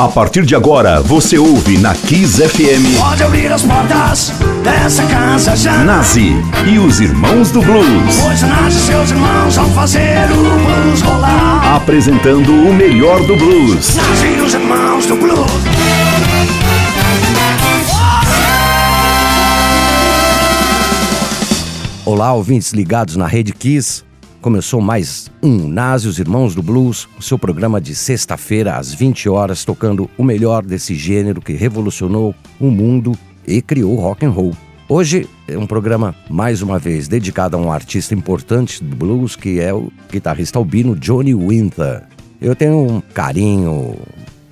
A partir de agora, você ouve na Kiss FM. Pode abrir as portas dessa casa já. Nazi e os Irmãos do Blues. Pois Nazi e seus irmãos vão fazer o blues rolar. Apresentando o melhor do blues. Nazi e os Irmãos do Blues. Olá, ouvintes ligados na Rede Kiss. Começou mais um Nazi, os Irmãos do Blues, o seu programa de sexta-feira às 20 horas, tocando o melhor desse gênero que revolucionou o mundo e criou rock and roll. Hoje é um programa, mais uma vez, dedicado a um artista importante do blues, que é o guitarrista albino Johnny Winter. Eu tenho um carinho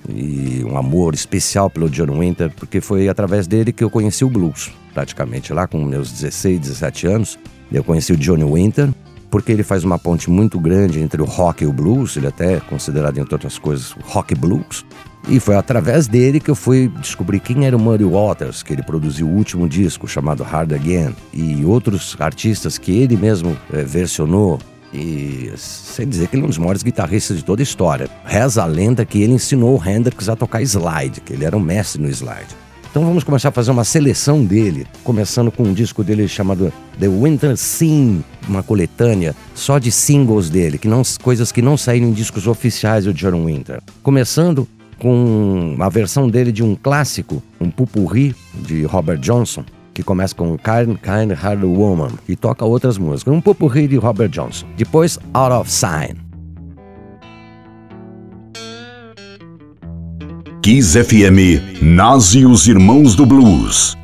e um amor especial pelo Johnny Winter, porque foi através dele que eu conheci o blues, praticamente. Lá com meus 16, 17 anos, eu conheci o Johnny Winter, porque ele faz uma ponte muito grande entre o rock e o blues, ele até é considerado, entre outras coisas, rock blues. E foi através dele que eu fui descobrir quem era o Muddy Waters, que ele produziu o último disco chamado Hard Again, e outros artistas que ele mesmo é, versionou. E sem dizer que ele é um dos maiores guitarristas de toda a história. Reza a lenda que ele ensinou o Hendrix a tocar slide, que ele era um mestre no slide. Então vamos começar a fazer uma seleção dele, começando com um disco dele chamado The Winter Scene, uma coletânea só de singles dele, que não, coisas que não saíram em discos oficiais do John Winter. Começando com a versão dele de um clássico, um pupurri de Robert Johnson, que começa com Kind, kind Hard Woman e toca outras músicas. Um pupurri de Robert Johnson. Depois Out of Sign. Kiss FM, Nazi e os Irmãos do Blues.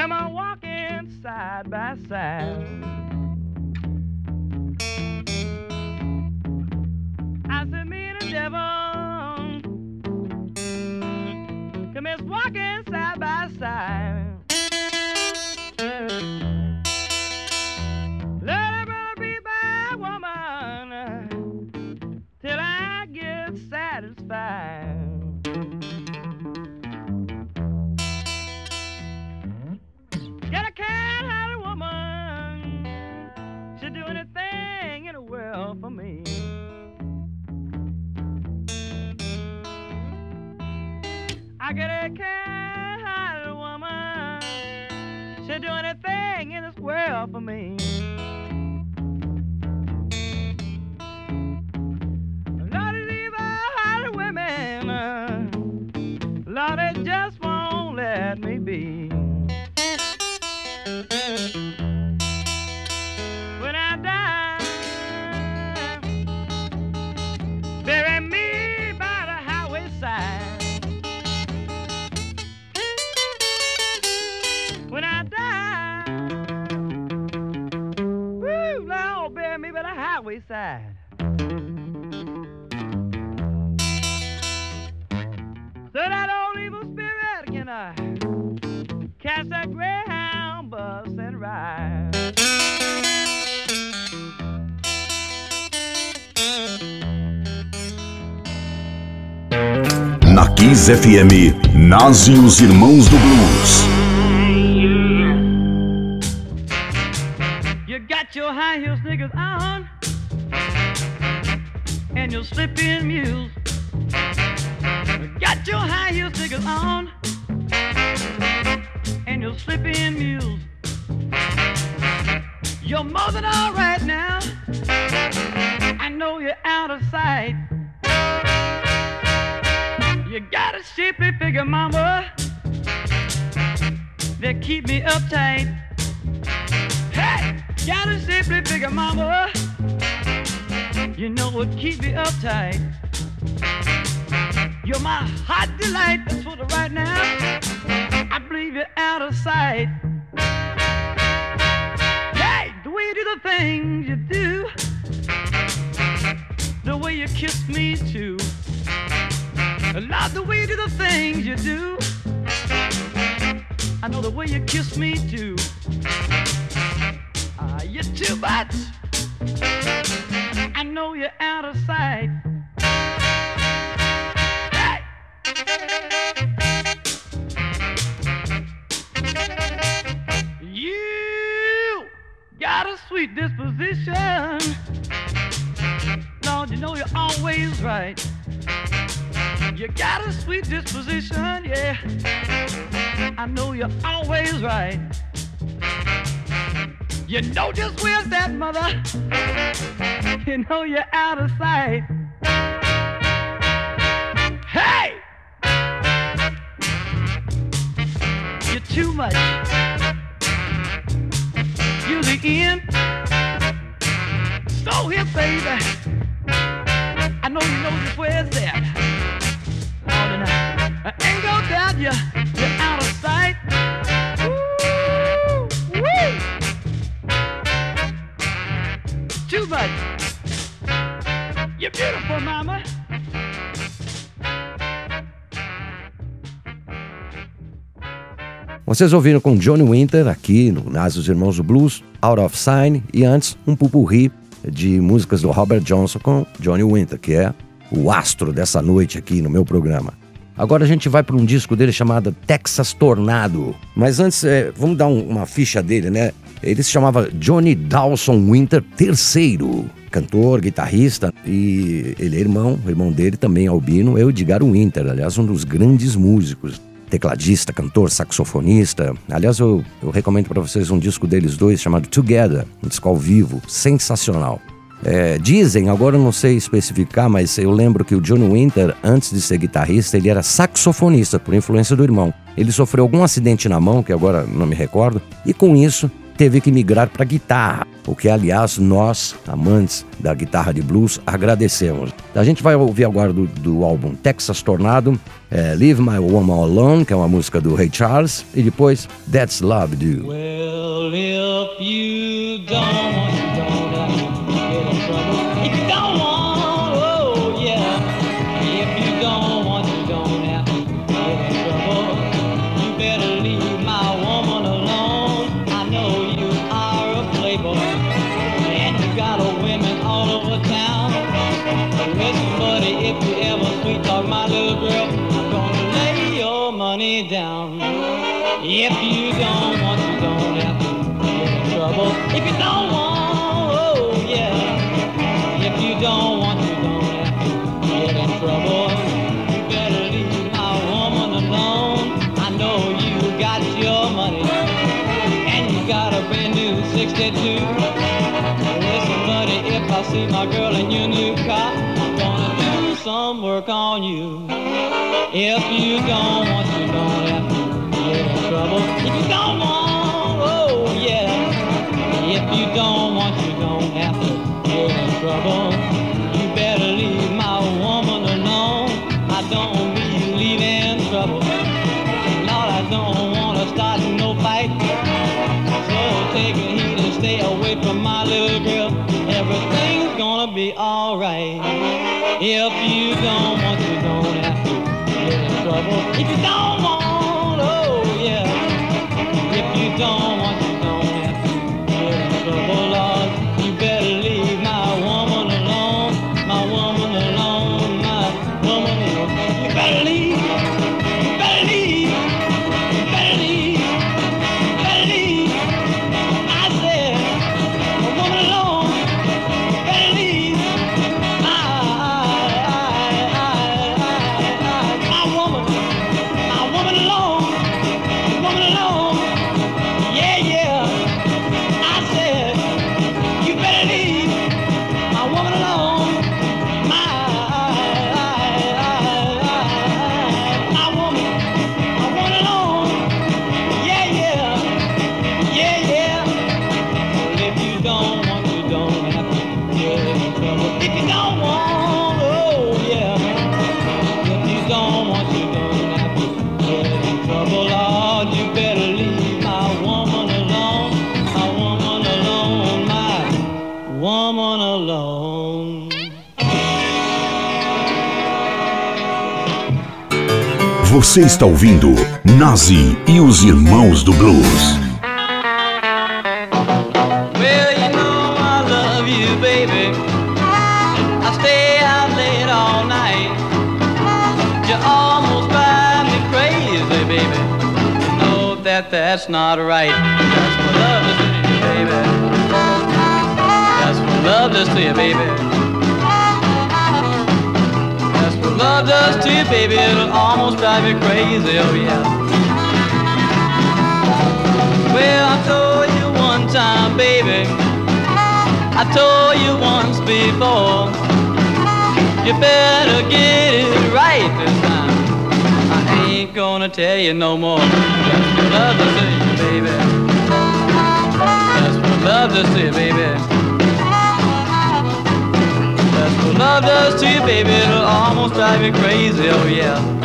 Come on walking side by side. Kiss FM, nasce os Irmãos do Blues. You got your high heel sneakers on and your slip-in mules. Got your high on and your slip-in mules. You're more than all right now. I know you're out of sight. You got a shapely figure, mama, that keep me uptight. Hey, got a shapely figure, mama. You know what keep me uptight. You're my hot delight. That's for the right now. I believe you're out of sight. Hey, the way you do the things you do, the way you kiss me too. Not the way you do the things you do. I know the way you kiss me too. Ah, you're too much. I know you're out of sight. Hey! You got a sweet disposition. Lord, you know you're always right. You got a sweet disposition, yeah. I know you're always right. You know just where's that mother. You know you're out of sight. Hey! You're too much. You're the end. So here, baby. I know you know just where's that. I, ain't you. You're out of sight. Too much. You're beautiful, mama. Vocês ouviram com Johnny Winter aqui no Nas os Irmãos do Blues, Out of Sign e antes um pupurri de músicas do Robert Johnson com Johnny Winter, que é o astro dessa noite aqui no meu programa. Agora a gente vai para um disco dele chamado Texas Tornado. Mas antes, é, vamos dar um- uma ficha dele, né? Ele se chamava Johnny Dawson Winter III, cantor, guitarrista e ele é irmão, o irmão dele também albino, é o Edgar Winter, aliás, um dos grandes músicos tecladista, cantor, saxofonista. Aliás, eu, eu recomendo para vocês um disco deles dois chamado Together, um disco ao vivo, sensacional. É, dizem, agora não sei especificar, mas eu lembro que o Johnny Winter, antes de ser guitarrista, ele era saxofonista, por influência do irmão. Ele sofreu algum acidente na mão, que agora não me recordo, e com isso teve que migrar para guitarra, o que, aliás, nós, amantes da guitarra de blues, agradecemos. A gente vai ouvir agora do, do álbum Texas Tornado, é, Leave My Woman Alone, que é uma música do Ray Charles, e depois That's Love Do. Well, down. If you don't want, you don't have to get in trouble. If you don't want, oh yeah. If you don't want, you don't have to get in trouble. You better leave my woman alone. I know you got your money, and you got a brand new 62. Listen, buddy, if I see my girl in your new car, I'm gonna do some work on you. If you don't want, trouble. If you don't want, oh yeah. If you don't want, you don't have to get in trouble. You better leave my woman alone. I don't mean leaving trouble. Lord, I don't wanna start no fight. So take a heed and stay away from my little girl. Everything's gonna be alright. If you don't want, you don't have to get in trouble. If you don't want, don't want, Você está ouvindo Nazi e os Irmãos do Blues. Well, you know I love you, baby. I stay out late all night. Almost crazy, baby. You know that that's not right. That's what love to you, baby. That's what love to you, baby. Love does to you, baby. It'll almost drive you crazy, oh yeah. Well, I told you one time, baby. I told you once before. You better get it right this time. I ain't gonna tell you no more. That's what love does to you, baby. That's what love does to you, baby. Love does to you, baby. It'll almost drive you crazy, oh yeah.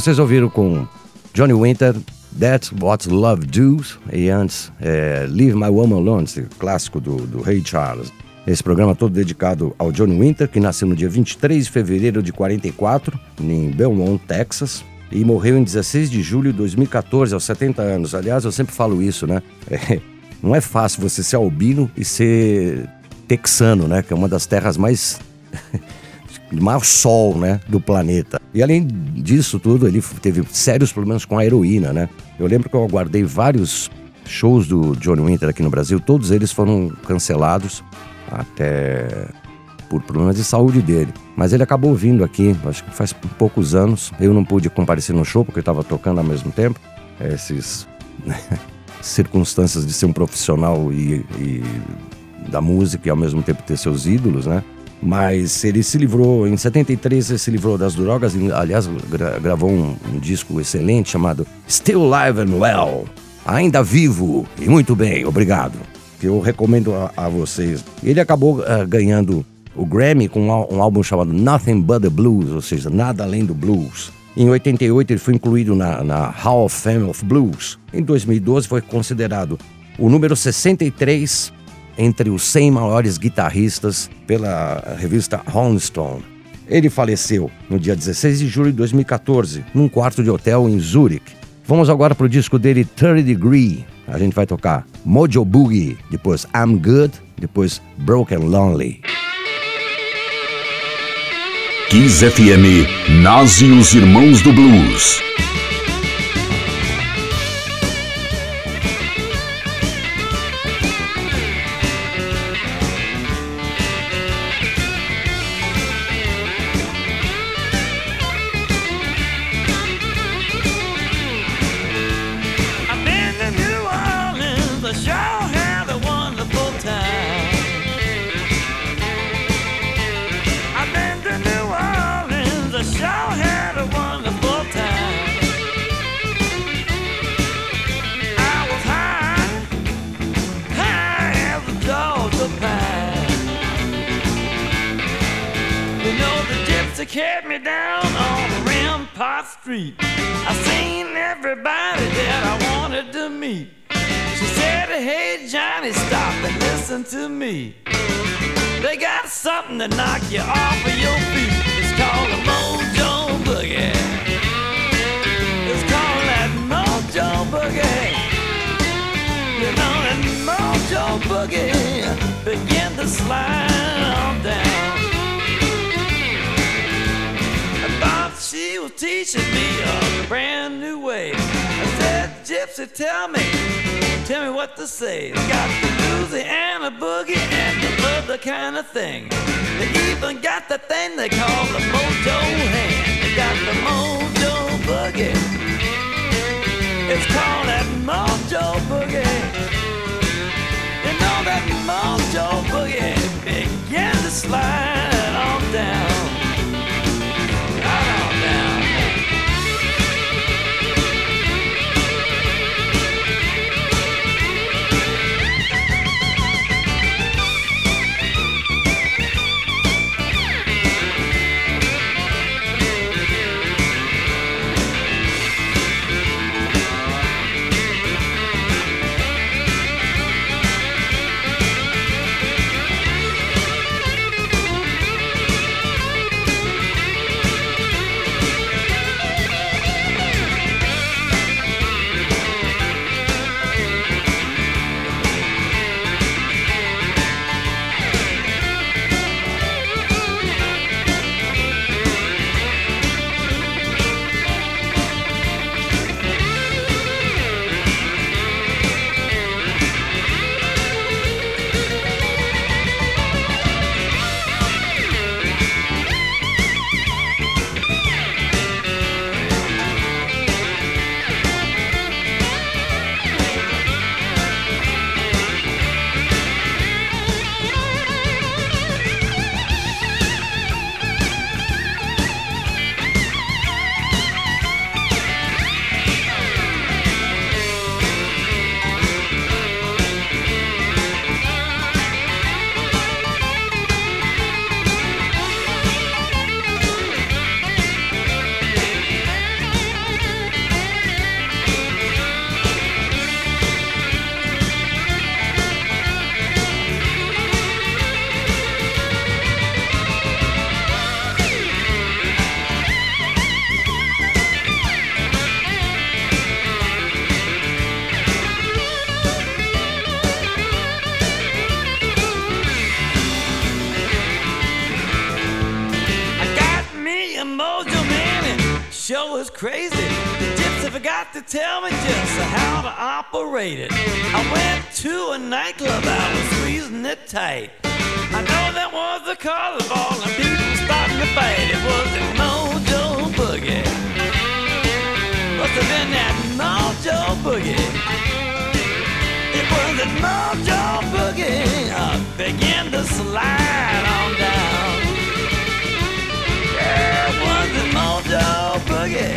Vocês ouviram com Johnny Winter, That's What Love Does, e antes é, Leave My Woman Alone, esse clássico do, do Ray Charles. Esse programa todo dedicado ao Johnny Winter, que nasceu no dia 23 de fevereiro de 44, em Belmont, Texas, e morreu em 16 de julho de 2014, aos 70 anos. Aliás, eu sempre falo isso, né? É, não é fácil você ser albino e ser texano, né? Que é uma das terras mais maior sol, né, do planeta. E além disso tudo, ele teve sérios problemas com a heroína, né? Eu lembro que eu aguardei vários shows do Johnny Winter aqui no Brasil, todos eles foram cancelados até por problemas de saúde dele. Mas ele acabou vindo aqui, acho que faz poucos anos. Eu não pude comparecer no show porque eu estava tocando ao mesmo tempo. Esses circunstâncias de ser um profissional e, e da música e ao mesmo tempo ter seus ídolos, né? Mas ele se livrou, em 73 ele se livrou das drogas, aliás, gra gravou um, um, disco excelente chamado Still Live and Well. Ainda vivo e muito bem, obrigado. Que eu recomendo a, a vocês. Ele acabou uh, ganhando o Grammy com um, um, álbum chamado Nothing But the Blues, ou seja, nada além do blues. Em 88 ele foi incluído na, na Hall of Fame of Blues. Em 2012 foi considerado o número 63 entre os 100 maiores guitarristas pela revista Rolling Stone. Ele faleceu no dia 16 de julho de 2014, num quarto de hotel em Zurich. Vamos agora para o disco dele 30 Degree. A gente vai tocar Mojo Boogie, depois I'm Good, depois Broken Lonely. Kiss FM, Nazi e os Irmãos do Blues. Kept me down on Rampart Street. I seen everybody that I wanted to meet. She said, Hey Johnny, stop and listen to me. They got something to knock you off of your feet. It's call the Mojo Boogie. It's called that Mojo Boogie. You know that Mojo Boogie begin to slide she was teaching me a brand new way. I said, Gypsy, tell me, tell me what to say. Got the Louisiana boogie and the other kind of thing. They even got the thing they call the mojo hand. They got the mojo boogie. It's called that mojo boogie. You know that mojo boogie began to slide on down. It. I went to a nightclub, I was squeezing it tight. I know that was the carnival and people starting to fight. It was the mojo boogie. Must have been that mojo boogie. It was the mojo boogie. I began to slide on down. Yeah, it was the mojo boogie.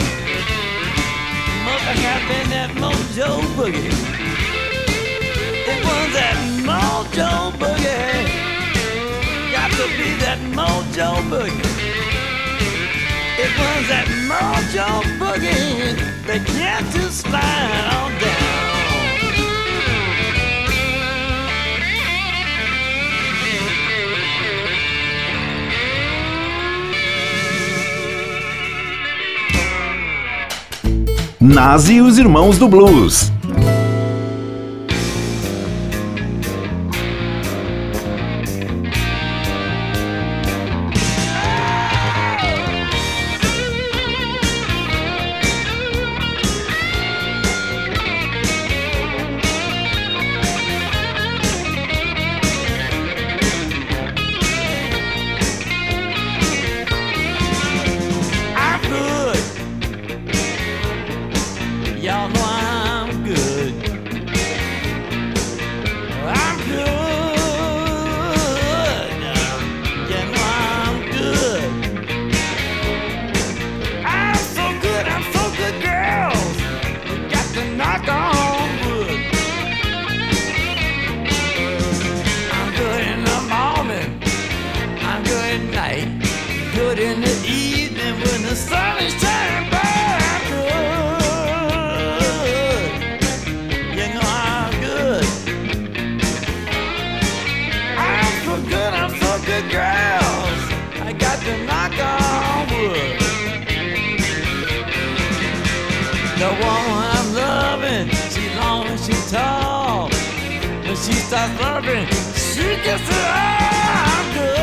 Must have been that mojo boogie. Mojo boogie. It was that mojo boogie. Began to slide on down. Nazi e os Irmãos do Blues. the woman I'm loving. She's long and she's tall. When she starts loving, she gets it all. Ah, I'm good.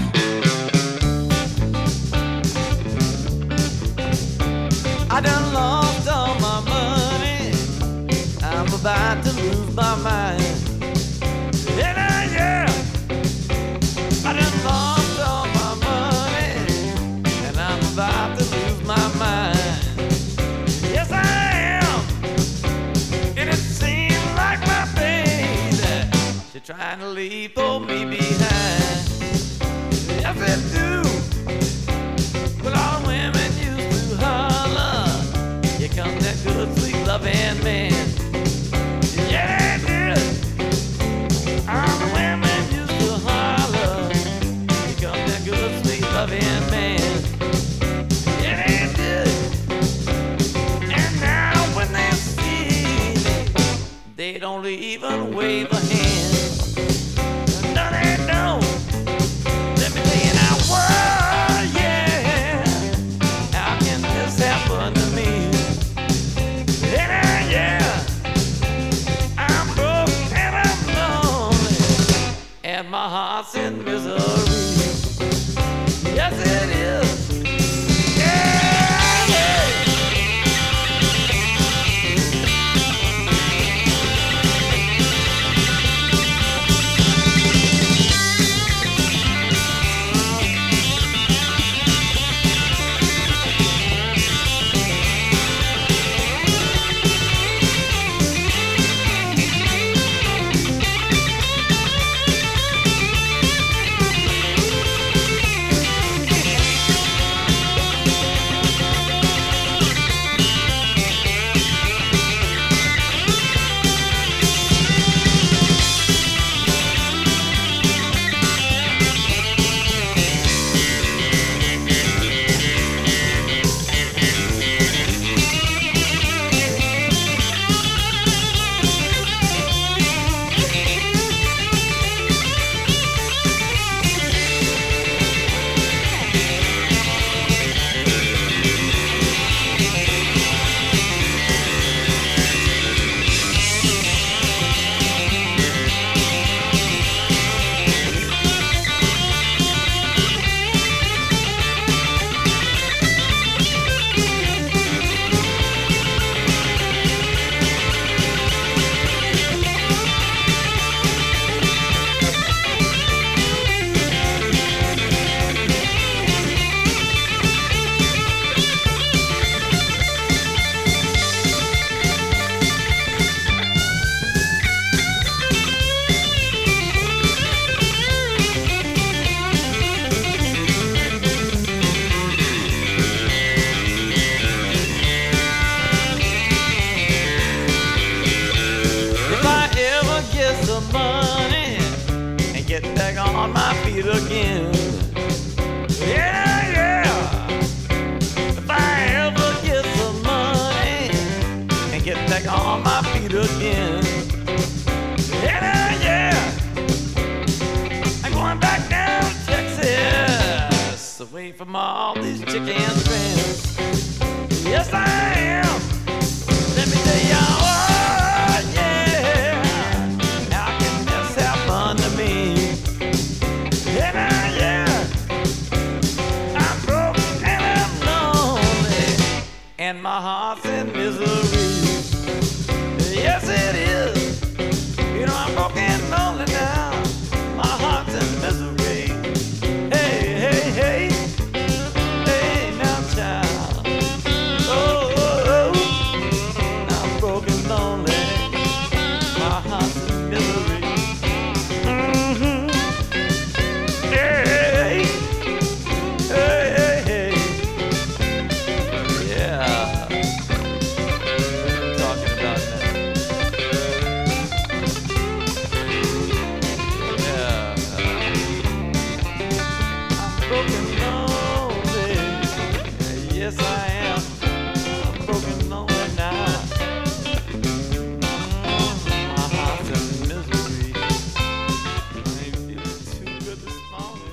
wave a hand.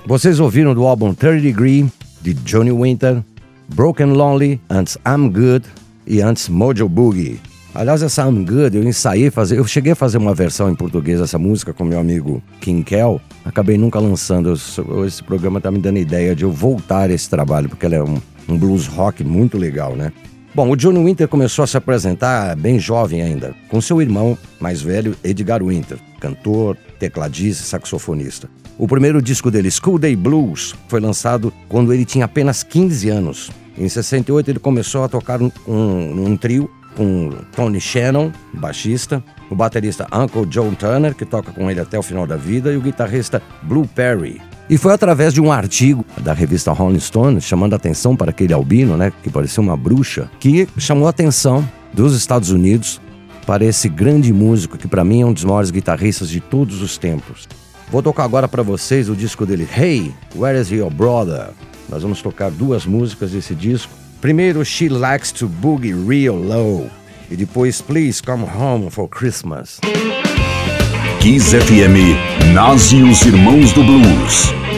Vocês ouviram do álbum 30 Degree, de Johnny Winter, Broken Lonely, antes I'm Good e antes Mojo Boogie. Aliás, essa I'm Good eu ensaiei fazer, eu cheguei a fazer uma versão em português dessa música com meu amigo King Kel, acabei nunca lançando. Esse programa tá me dando ideia de eu voltar a esse trabalho, porque ela é um, um blues rock muito legal, né? Bom, o Johnny Winter começou a se apresentar bem jovem ainda, com seu irmão mais velho, Edgar Winter, cantor, tecladista e saxofonista. O primeiro disco dele, School Day Blues, foi lançado quando ele tinha apenas 15 anos. Em 68 ele começou a tocar um, um, um trio com Tony Shannon, baixista, o baterista Uncle John Turner, que toca com ele até o final da vida, e o guitarrista Blue Perry. E foi através de um artigo da revista Rolling Stone, chamando a atenção para aquele albino, né, que parecia uma bruxa, que chamou a atenção dos Estados Unidos para esse grande músico que para mim é um dos maiores guitarristas de todos os tempos. Vou tocar agora para vocês o disco dele, Hey, Where is Your Brother? Nós vamos tocar duas músicas desse disco. Primeiro, She Likes to Boogie Real Low. E depois, Please Come Home for Christmas. Kiss FM, Nas e os Irmãos do Blues.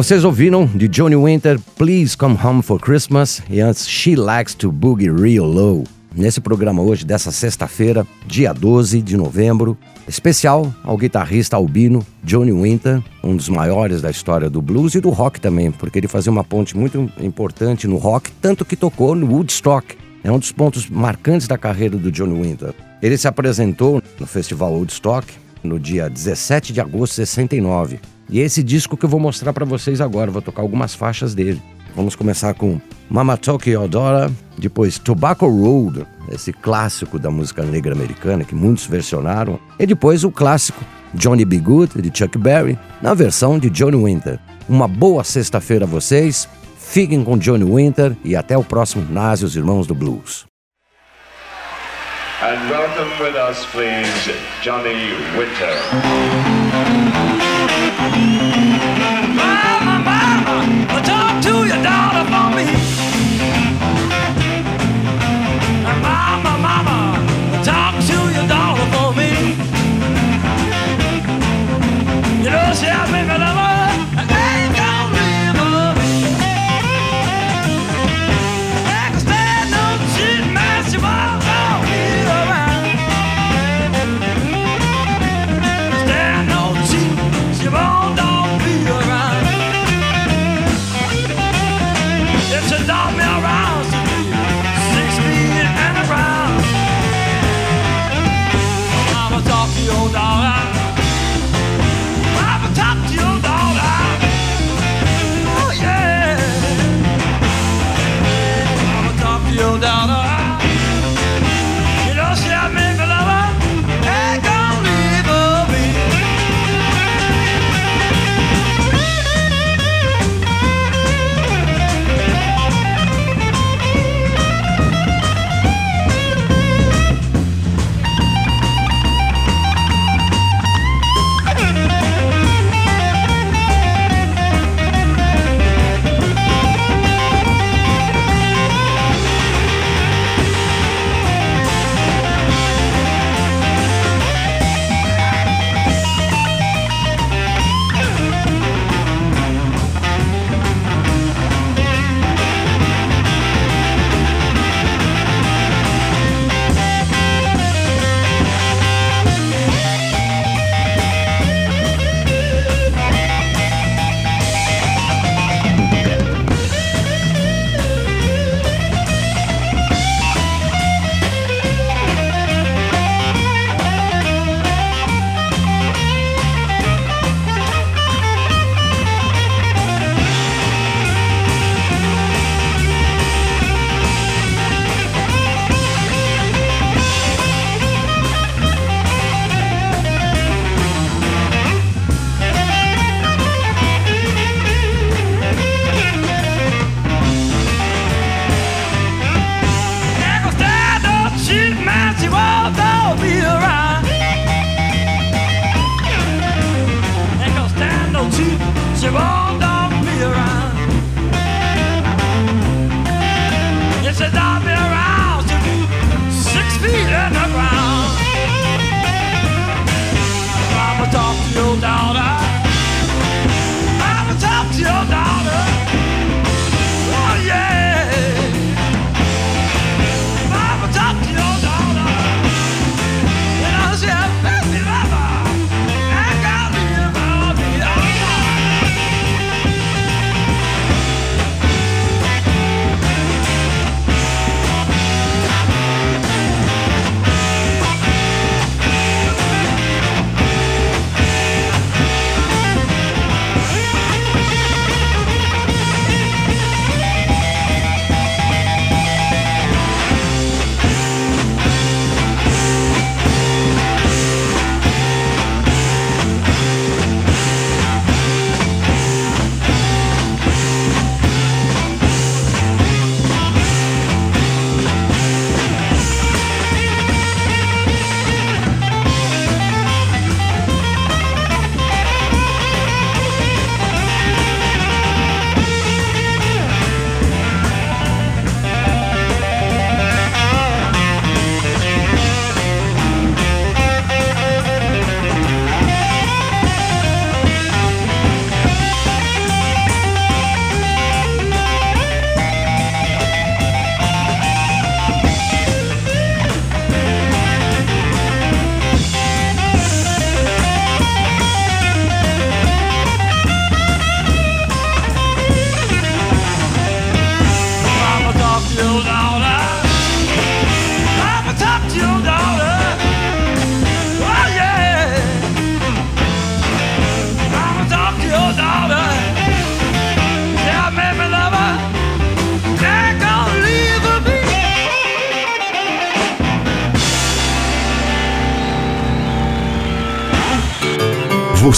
Vocês ouviram de Johnny Winter Please Come Home for Christmas e antes She Likes to Boogie Real Low. nesse programa hoje, dessa sexta-feira, dia 12 de novembro, especial ao guitarrista albino Johnny Winter, um dos maiores da história do blues e do rock também, porque ele fazia uma ponte muito importante no rock, tanto que tocou no Woodstock. É um dos pontos marcantes da carreira do Johnny Winter. Ele se apresentou no Festival Woodstock no dia 17 de agosto de 69. E é esse disco que eu vou mostrar para vocês agora, vou tocar algumas faixas dele. Vamos começar com Mama Talk Odora, depois Tobacco Road, esse clássico da música negra americana que muitos versionaram, e depois o clássico Johnny B. Good, de Chuck Berry, na versão de Johnny Winter. Uma boa sexta-feira a vocês, fiquem com Johnny Winter e até o próximo Nas os Irmãos do Blues. And welcome with us, please, Johnny Winter.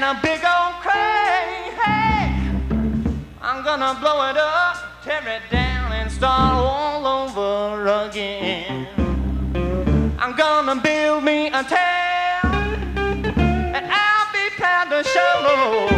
and a big old crane. Hey, I'm gonna blow it up, tear it down, and start all over again. I'm gonna build me a town, and I'll be proud to show.